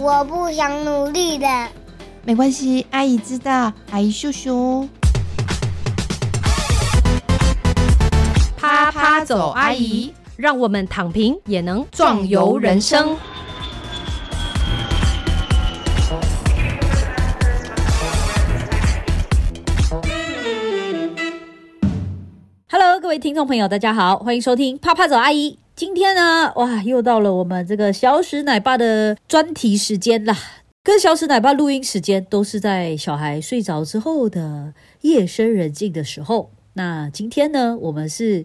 我不想努力的。没关系，阿姨知道，阿姨秀秀。啪啪走，阿姨，让我们躺平也能壮游人生。各位听众朋友，大家好，欢迎收听啪啪走阿姨。今天呢，哇，又到了我们这个小史奶爸的专题时间啦。跟小史奶爸录音时间都是在小孩睡着之后的夜深人静的时候。那今天呢，我们是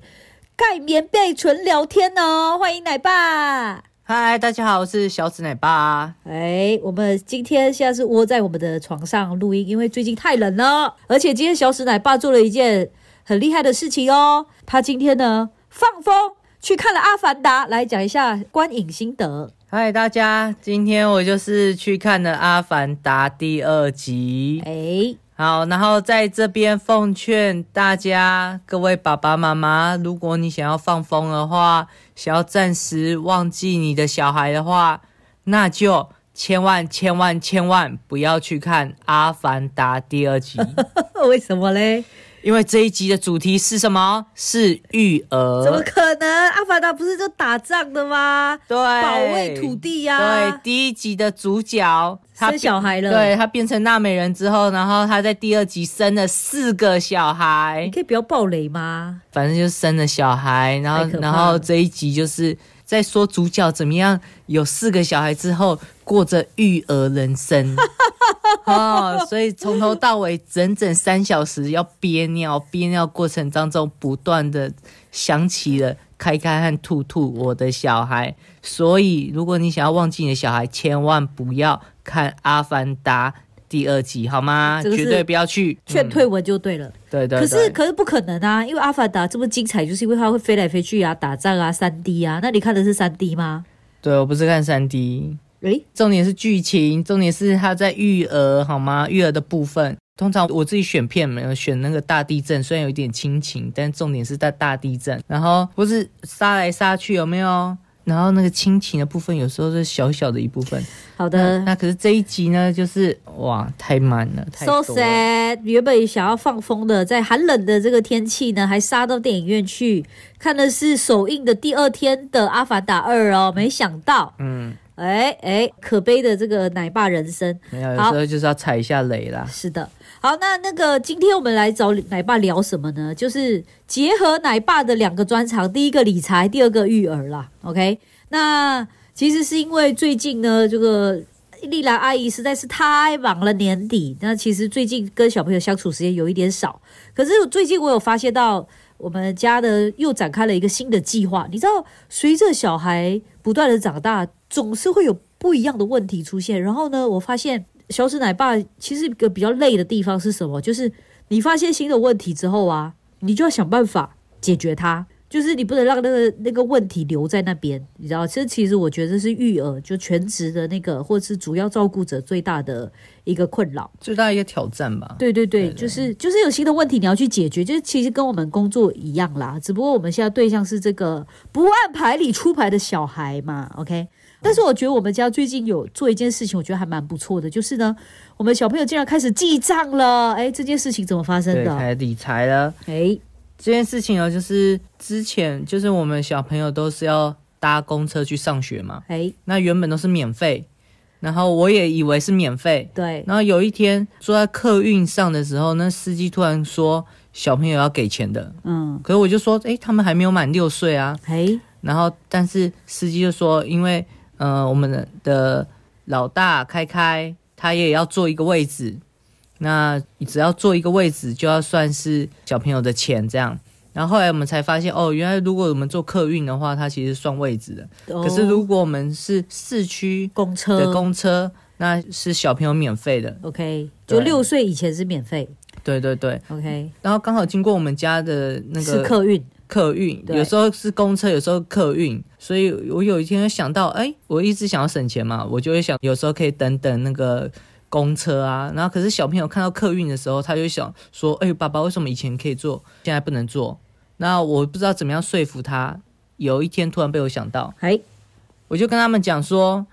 盖棉被纯聊天哦，欢迎奶爸。嗨，大家好，我是小紫奶爸。哎，我们今天现在是窝在我们的床上录音，因为最近太冷了，而且今天小史奶爸做了一件。很厉害的事情哦！他今天呢放风去看了《阿凡达》，来讲一下观影心得。嗨，大家，今天我就是去看了《阿凡达》第二集。哎，好，然后在这边奉劝大家，各位爸爸妈妈，如果你想要放风的话，想要暂时忘记你的小孩的话，那就千万千万千万不要去看《阿凡达》第二集。为什么嘞？因为这一集的主题是什么？是育儿？怎么可能？阿凡达不是就打仗的吗？对，保卫土地呀。对，第一集的主角生小孩了。对他变成纳美人之后，然后他在第二集生了四个小孩。你可以不要暴雷吗？反正就生了小孩，然后然后这一集就是在说主角怎么样有四个小孩之后过着育儿人生。哦，所以从头到尾整整三小时要憋尿，憋尿过程当中不断的想起了开开和兔兔我的小孩，所以如果你想要忘记你的小孩，千万不要看《阿凡达》第二集，好吗？绝对不要去，劝退文就对了。对对。可是可是不可能啊，因为《阿凡达》这么精彩，就是因为它会飞来飞去啊，打仗啊，三 D 啊。那你看的是三 D 吗？对，我不是看三 D。诶，重点是剧情，重点是他在育儿，好吗？育儿的部分，通常我自己选片没有选那个大地震，虽然有一点亲情，但重点是在大地震。然后不是杀来杀去，有没有？然后那个亲情的部分，有时候是小小的一部分。好的，那可是这一集呢，就是哇，太满了，so sad。原本想要放风的，在寒冷的这个天气呢，还杀到电影院去看的是首映的第二天的《阿凡达二》哦，没想到，嗯。哎哎，可悲的这个奶爸人生，没有，有时候就是要踩一下雷啦。是的，好，那那个今天我们来找奶爸聊什么呢？就是结合奶爸的两个专长，第一个理财，第二个育儿啦。OK，那其实是因为最近呢，这个丽兰阿姨实在是太忙了，年底，那其实最近跟小朋友相处时间有一点少。可是最近我有发现到，我们家的又展开了一个新的计划。你知道，随着小孩不断的长大。总是会有不一样的问题出现，然后呢，我发现小史奶爸其实一个比较累的地方是什么？就是你发现新的问题之后啊，你就要想办法解决它，就是你不能让那个那个问题留在那边，你知道？其实，其实我觉得是育儿就全职的那个，或者是主要照顾者最大的一个困扰，最大一个挑战吧。对对对，就是就是有新的问题你要去解决，就是其实跟我们工作一样啦，只不过我们现在对象是这个不按牌理出牌的小孩嘛，OK。但是我觉得我们家最近有做一件事情，我觉得还蛮不错的，就是呢，我们小朋友竟然开始记账了。哎，这件事情怎么发生的？开始理财了。哎，这件事情哦，就是之前就是我们小朋友都是要搭公车去上学嘛。哎，那原本都是免费，然后我也以为是免费。对。然后有一天坐在客运上的时候，那司机突然说小朋友要给钱的。嗯。可是我就说，哎，他们还没有满六岁啊。哎。然后，但是司机就说，因为。呃，我们的的老大开开，他也要坐一个位置。那你只要坐一个位置，就要算是小朋友的钱这样。然后后来我们才发现，哦，原来如果我们坐客运的话，它其实算位置的。可是如果我们是市区公车的公车，那是小朋友免费的。OK，就六岁以前是免费。对对对，OK。然后刚好经过我们家的那个是客运。客运有时候是公车，有时候客运，所以我有一天想到，哎，我一直想要省钱嘛，我就会想，有时候可以等等那个公车啊。然后可是小朋友看到客运的时候，他就想说，哎，爸爸为什么以前可以坐，现在不能坐？那我不知道怎么样说服他。有一天突然被我想到，哎，我就跟他们讲说，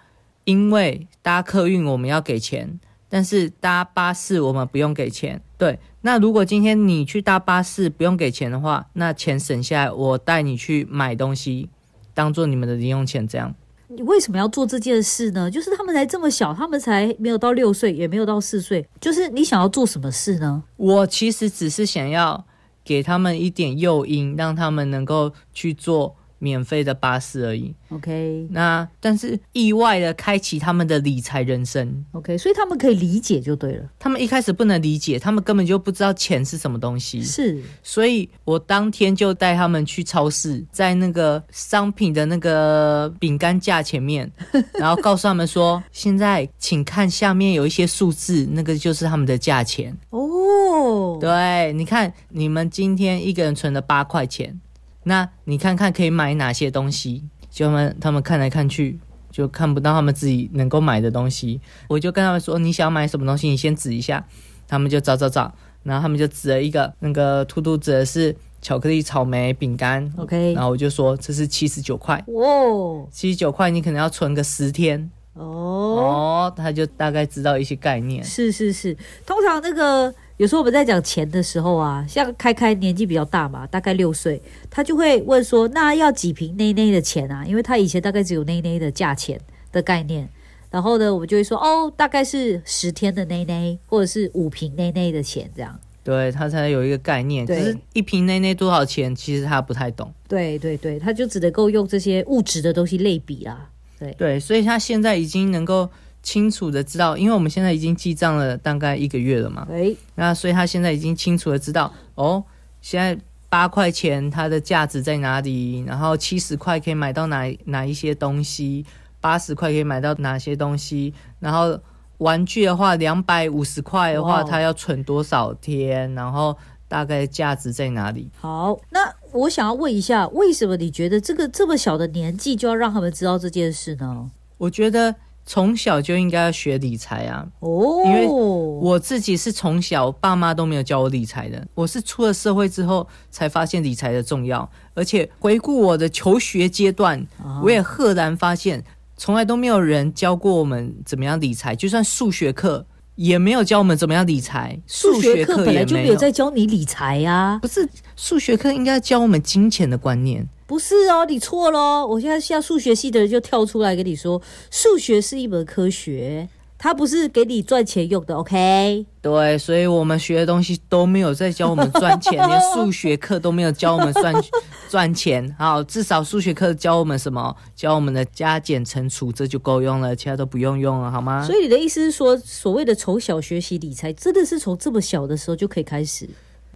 因为搭客运我们要给钱，但是搭巴士我们不用给钱。对，那如果今天你去搭巴士不用给钱的话，那钱省下来，我带你去买东西，当做你们的零用钱，这样。你为什么要做这件事呢？就是他们才这么小，他们才没有到六岁，也没有到四岁。就是你想要做什么事呢？我其实只是想要给他们一点诱因，让他们能够去做。免费的巴士而已，OK。那但是意外的开启他们的理财人生，OK。所以他们可以理解就对了。他们一开始不能理解，他们根本就不知道钱是什么东西。是，所以我当天就带他们去超市，在那个商品的那个饼干架前面，然后告诉他们说：“现在请看下面有一些数字，那个就是他们的价钱。”哦，对，你看你们今天一个人存了八块钱。那你看看可以买哪些东西？就他们他们看来看去就看不到他们自己能够买的东西。我就跟他们说：“你想买什么东西？你先指一下。”他们就找找找，然后他们就指了一个那个兔兔指的是巧克力草莓饼干。OK，然后我就说这是七十九块。哦，七十九块你可能要存个十天。哦哦，他就大概知道一些概念。是是是，通常那个。有时候我们在讲钱的时候啊，像开开年纪比较大嘛，大概六岁，他就会问说：“那要几瓶内内的钱啊？”因为他以前大概只有内内的价钱的概念。然后呢，我们就会说：“哦，大概是十天的内内，或者是五瓶内内的钱这样。”对他才有一个概念。可是一瓶内内多少钱，其实他不太懂。对对对，他就只能够用这些物质的东西类比啦。对对，所以他现在已经能够。清楚的知道，因为我们现在已经记账了大概一个月了嘛，哎，那所以他现在已经清楚的知道，哦，现在八块钱它的价值在哪里，然后七十块可以买到哪哪一些东西，八十块可以买到哪些东西，然后玩具的话，两百五十块的话，它要存多少天，然后大概价值在哪里？好，那我想要问一下，为什么你觉得这个这么小的年纪就要让他们知道这件事呢？我觉得。从小就应该要学理财啊！哦，因为我自己是从小爸妈都没有教我理财的，我是出了社会之后才发现理财的重要。而且回顾我的求学阶段，我也赫然发现，从来都没有人教过我们怎么样理财，就算数学课也没有教我们怎么样理财。数学课本来就没有在教你理财呀，不是数学课应该教我们金钱的观念。不是哦，你错了。我现在像数学系的人就跳出来跟你说，数学是一门科学，它不是给你赚钱用的。OK？对，所以我们学的东西都没有在教我们赚钱，连数学课都没有教我们赚 赚钱。好，至少数学课教我们什么？教我们的加减乘除，这就够用了，其他都不用用了，好吗？所以你的意思是说，所谓的从小学习理财，真的是从这么小的时候就可以开始？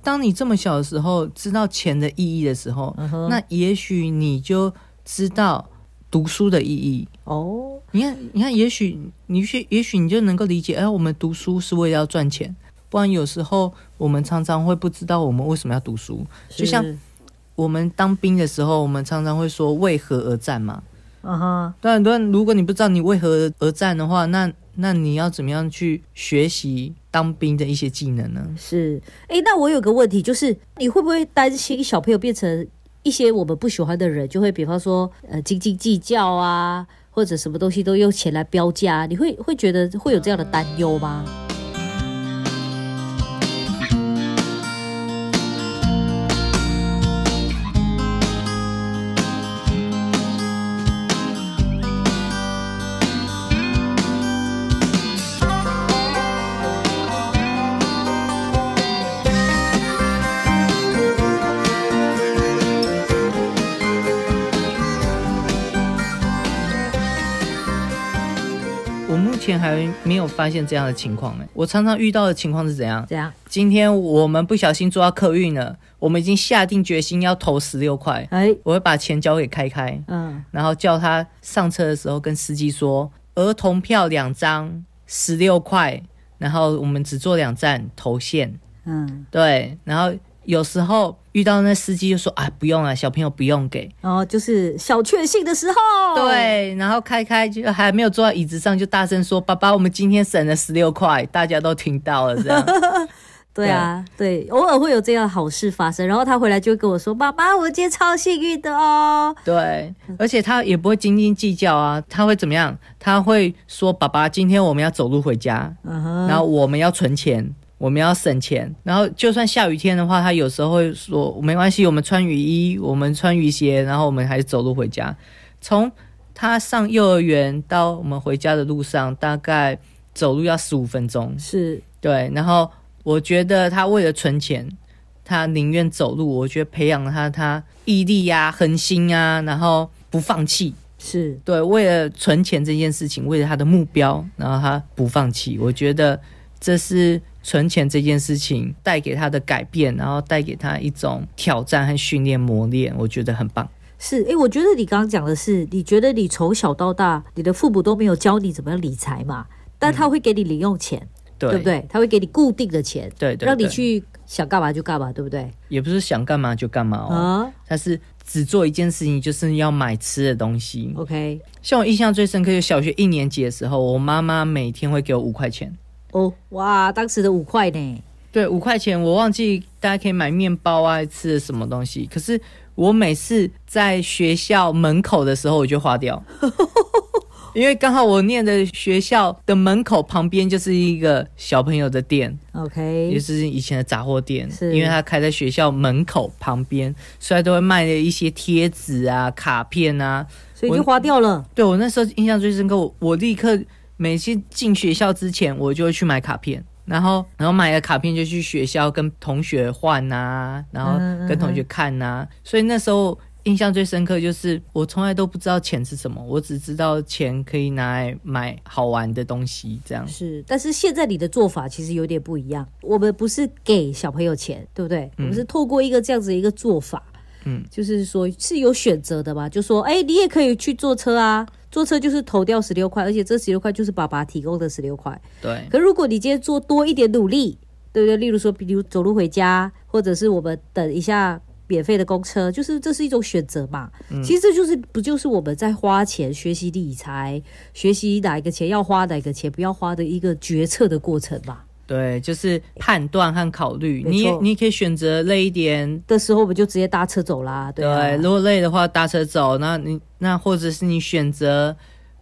当你这么小的时候知道钱的意义的时候，那也许你就知道读书的意义哦。你看，你看，也许你去，也许你就能够理解，哎，我们读书是为了要赚钱。不然有时候我们常常会不知道我们为什么要读书。就像我们当兵的时候，我们常常会说为何而战嘛。嗯哼。但很多人，如果你不知道你为何而战的话，那那你要怎么样去学习？当兵的一些技能呢？是，哎，那我有个问题，就是你会不会担心小朋友变成一些我们不喜欢的人，就会比方说，呃，斤斤计较啊，或者什么东西都用钱来标价，你会会觉得会有这样的担忧吗？发现这样的情况哎，我常常遇到的情况是怎样？怎样？今天我们不小心坐到客运了，我们已经下定决心要投十六块，哎，我会把钱交给开开，嗯，然后叫他上车的时候跟司机说，儿童票两张，十六块，然后我们只坐两站投现，嗯，对，然后。有时候遇到那司机就说啊，不用了，小朋友不用给。哦，就是小确幸的时候。对，然后开开就还没有坐在椅子上，就大声说：“爸爸，我们今天省了十六块。”大家都听到了，这样。对啊，对，偶尔会有这样好事发生，然后他回来就跟我说：“爸爸，我今天超幸运的哦。”对，而且他也不会斤斤计较啊，他会怎么样？他会说：“爸爸，今天我们要走路回家，然后我们要存钱，我们要省钱。然后就算下雨天的话，他有时候会说：没关系，我们穿雨衣，我们穿雨鞋，然后我们还是走路回家。从他上幼儿园到我们回家的路上，大概走路要十五分钟，是对，然后。我觉得他为了存钱，他宁愿走路。我觉得培养了他他毅力呀、恒心啊，然后不放弃。是对，为了存钱这件事情，为了他的目标，然后他不放弃。我觉得这是存钱这件事情带给他的改变，然后带给他一种挑战和训练磨练。我觉得很棒。是，哎，我觉得你刚刚讲的是，你觉得你从小到大，你的父母都没有教你怎么样理财嘛？但他会给你零用钱。对不对？他会给你固定的钱，对，让你去想干嘛就干嘛，对不对？也不是想干嘛就干嘛哦，他是只做一件事情，就是要买吃的东西。OK，像我印象最深刻，就小学一年级的时候，我妈妈每天会给我五块钱。哦，哇，当时的五块呢？对，五块钱，我忘记大家可以买面包啊，吃的什么东西。可是我每次在学校门口的时候，我就花掉。因为刚好我念的学校的门口旁边就是一个小朋友的店，OK，也是以前的杂货店，是因为他开在学校门口旁边，所以都会卖一些贴纸啊、卡片啊，所以就花掉了。对我那时候印象最深刻，我我立刻每次进学校之前，我就会去买卡片，然后然后买了卡片就去学校跟同学换啊，然后跟同学看啊，所以那时候。印象最深刻就是我从来都不知道钱是什么，我只知道钱可以拿来买好玩的东西，这样是。但是现在你的做法其实有点不一样，我们不是给小朋友钱，对不对？我们是透过一个这样子一个做法，嗯，就是说是有选择的吧？就说，哎，你也可以去坐车啊，坐车就是投掉十六块，而且这十六块就是爸爸提供的十六块。对。可如果你今天做多一点努力，对不对？例如说，比如走路回家，或者是我们等一下。免费的公车，就是这是一种选择嘛？其实这就是不就是我们在花钱学习理财，学习哪一个钱要花，哪个钱不要花的一个决策的过程嘛？对，就是判断和考虑。你你可以选择累一点的时候，我们就直接搭车走啦。对，如果累的话，搭车走。那你那或者是你选择。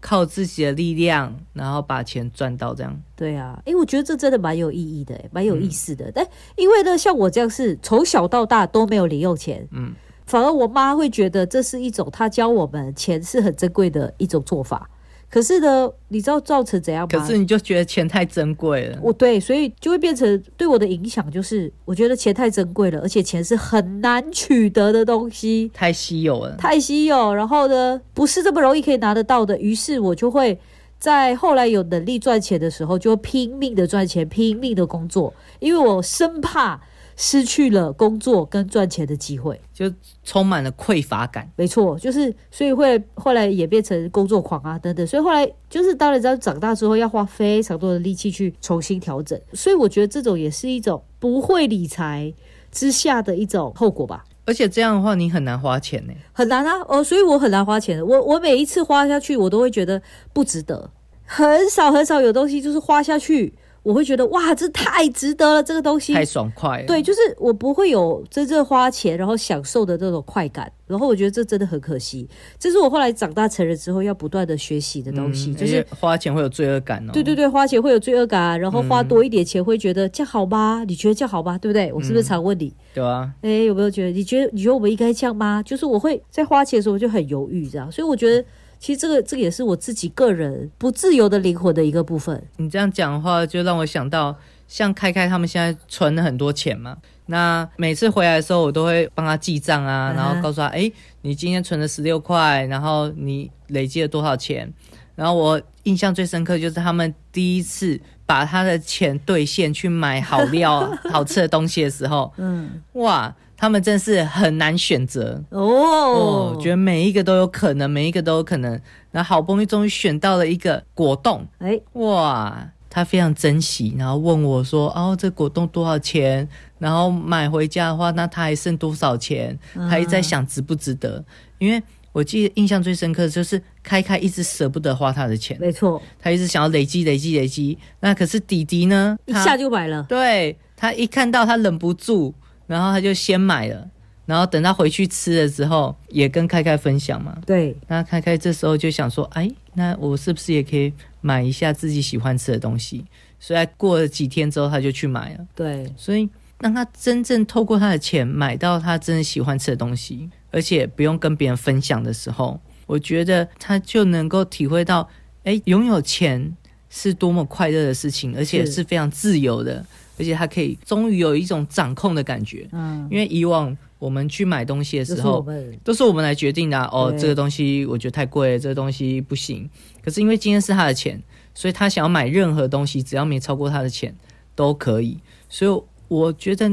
靠自己的力量，然后把钱赚到这样。对啊，哎，我觉得这真的蛮有意义的，蛮有意思的。但因为呢，像我这样是从小到大都没有零用钱，嗯，反而我妈会觉得这是一种她教我们钱是很珍贵的一种做法。可是呢，你知道造成怎样吗？可是你就觉得钱太珍贵了。我对，所以就会变成对我的影响就是，我觉得钱太珍贵了，而且钱是很难取得的东西，太稀有了，太稀有。然后呢，不是这么容易可以拿得到的。于是我就会在后来有能力赚钱的时候，就拼命的赚钱，拼命的工作，因为我生怕。失去了工作跟赚钱的机会，就充满了匮乏感。没错，就是所以会后来演变成工作狂啊等等。所以后来就是当然知道长大之后要花非常多的力气去重新调整。所以我觉得这种也是一种不会理财之下的一种后果吧。而且这样的话，你很难花钱呢，很难啊。哦，所以我很难花钱。我我每一次花下去，我都会觉得不值得。很少很少有东西就是花下去。我会觉得哇，这太值得了，这个东西太爽快。对，就是我不会有真正花钱然后享受的这种快感，然后我觉得这真的很可惜。这是我后来长大成人之后要不断的学习的东西，就是花钱会有罪恶感哦。对对对，花钱会有罪恶感，然后花多一点钱会觉得这样好吗？你觉得这样好吗？对不对？我是不是常问你？对啊。哎，有没有觉得？你觉得你觉得我们应该这样吗？就是我会在花钱的时候就很犹豫，这样。所以我觉得。其实这个这个也是我自己个人不自由的灵魂的一个部分。你这样讲的话，就让我想到，像开开他们现在存了很多钱嘛。那每次回来的时候，我都会帮他记账啊，然后告诉他，哎，你今天存了十六块，然后你累积了多少钱？然后我印象最深刻就是他们第一次把他的钱兑现去买好料、好吃的东西的时候，嗯，哇。他们真是很难选择哦，觉得每一个都有可能，每一个都有可能。然后好不容易终于选到了一个果冻，哎，哇，他非常珍惜，然后问我说：“哦，这果冻多少钱？然后买回家的话，那他还剩多少钱？”他一直在想值不值得，因为我记得印象最深刻的就是开开一直舍不得花他的钱，没错，他一直想要累积累积累积。那可是弟弟呢，一下就买了，对。他一看到他忍不住，然后他就先买了，然后等他回去吃了之后，也跟开开分享嘛。对，那开开这时候就想说，哎，那我是不是也可以买一下自己喜欢吃的东西？所以过了几天之后，他就去买了。对，所以让他真正透过他的钱买到他真的喜欢吃的东西，而且不用跟别人分享的时候，我觉得他就能够体会到，哎，拥有钱是多么快乐的事情，而且是非常自由的。而且他可以终于有一种掌控的感觉，嗯，因为以往我们去买东西的时候，都是我们来决定的。哦，这个东西我觉得太贵，这个东西不行。可是因为今天是他的钱，所以他想要买任何东西，只要没超过他的钱都可以。所以我觉得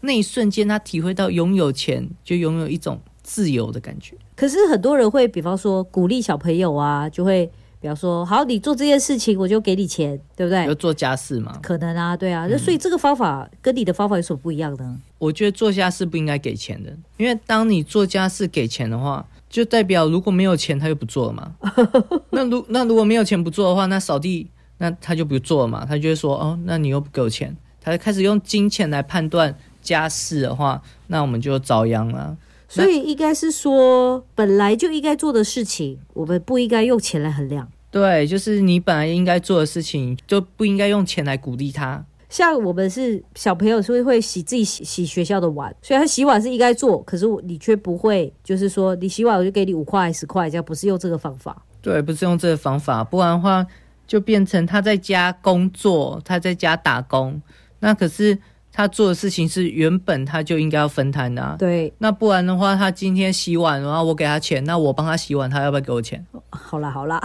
那一瞬间，他体会到拥有钱就拥有一种自由的感觉。可是很多人会，比方说鼓励小朋友啊，就会。比方说，好，你做这件事情，我就给你钱，对不对？要做家事嘛？可能啊，对啊。那所以这个方法跟你的方法有什么不一样呢？我觉得做家事不应该给钱的，因为当你做家事给钱的话，就代表如果没有钱，他就不做了嘛。那如那如果没有钱不做的话，那扫地那他就不做了嘛。他就会说，哦，那你又不给我钱，他就开始用金钱来判断家事的话，那我们就遭殃了。所以应该是说，本来就应该做的事情，我们不应该用钱来衡量。对，就是你本来应该做的事情，就不应该用钱来鼓励他。像我们是小朋友，是会洗自己洗洗学校的碗，所以他洗碗是应该做，可是你却不会，就是说你洗碗我就给你五块十块，这样不是用这个方法。对，不是用这个方法，不然的话就变成他在家工作，他在家打工，那可是。他做的事情是原本他就应该要分摊的，对。那不然的话，他今天洗碗，然后我给他钱，那我帮他洗碗，他要不要给我钱？好啦好啦，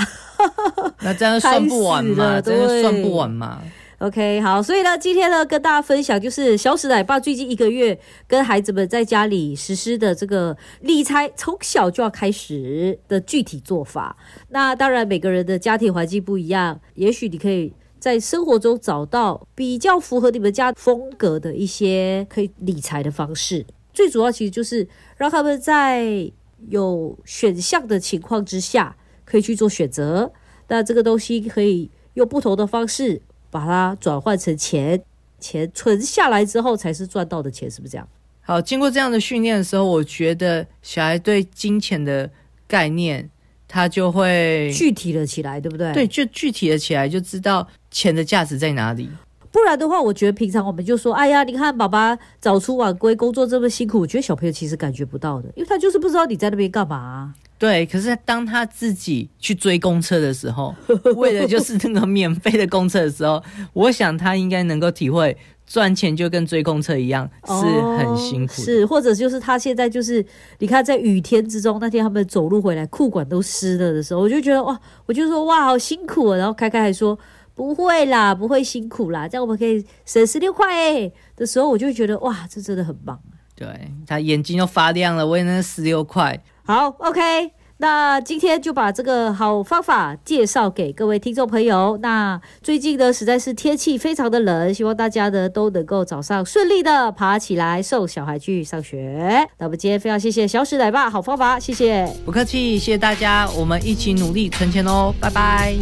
那这样算不完嘛？这样算不完嘛？OK，好，所以呢，今天呢，跟大家分享就是小史奶爸最近一个月跟孩子们在家里实施的这个理财，从小就要开始的具体做法。那当然，每个人的家庭环境不一样，也许你可以。在生活中找到比较符合你们家风格的一些可以理财的方式，最主要其实就是让他们在有选项的情况之下可以去做选择。那这个东西可以用不同的方式把它转换成钱，钱存下来之后才是赚到的钱，是不是这样？好，经过这样的训练的时候，我觉得小孩对金钱的概念。他就会具体了起来，对不对？对，就具体了起来，就知道钱的价值在哪里。不然的话，我觉得平常我们就说：“哎呀，你看爸爸早出晚归，工作这么辛苦。”我觉得小朋友其实感觉不到的，因为他就是不知道你在那边干嘛。对，可是当他自己去追公车的时候，为了就是那个免费的公车的时候，我想他应该能够体会。赚钱就跟追公车一样，是很辛苦。是，或者就是他现在就是，你看在雨天之中，那天他们走路回来，裤管都湿了的时候，我就觉得哇，我就说哇，好辛苦啊。然后开开还说不会啦，不会辛苦啦，这样我们可以省十六块哎。的时候，我就觉得哇，这真的很棒对他眼睛都发亮了，为那十六块。好，OK。那今天就把这个好方法介绍给各位听众朋友。那最近呢，实在是天气非常的冷，希望大家呢都能够早上顺利的爬起来送小孩去上学。那我们今天非常谢谢小史奶爸好方法，谢谢，不客气，谢谢大家，我们一起努力存钱哦，拜拜。